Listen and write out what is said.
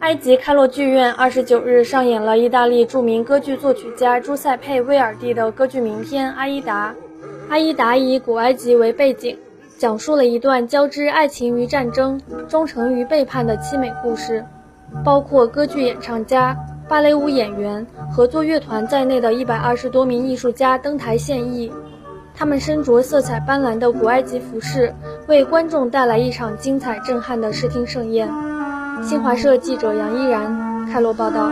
埃及开罗剧院二十九日上演了意大利著名歌剧作曲家朱塞佩·威尔第的歌剧名篇《阿依达》。《阿依达》以古埃及为背景，讲述了一段交织爱情与战争、忠诚与背叛的凄美故事。包括歌剧演唱家、芭蕾舞演员、合作乐团在内的一百二十多名艺术家登台献艺。他们身着色彩斑斓的古埃及服饰，为观众带来一场精彩震撼的视听盛宴。新华社记者杨依然开罗报道。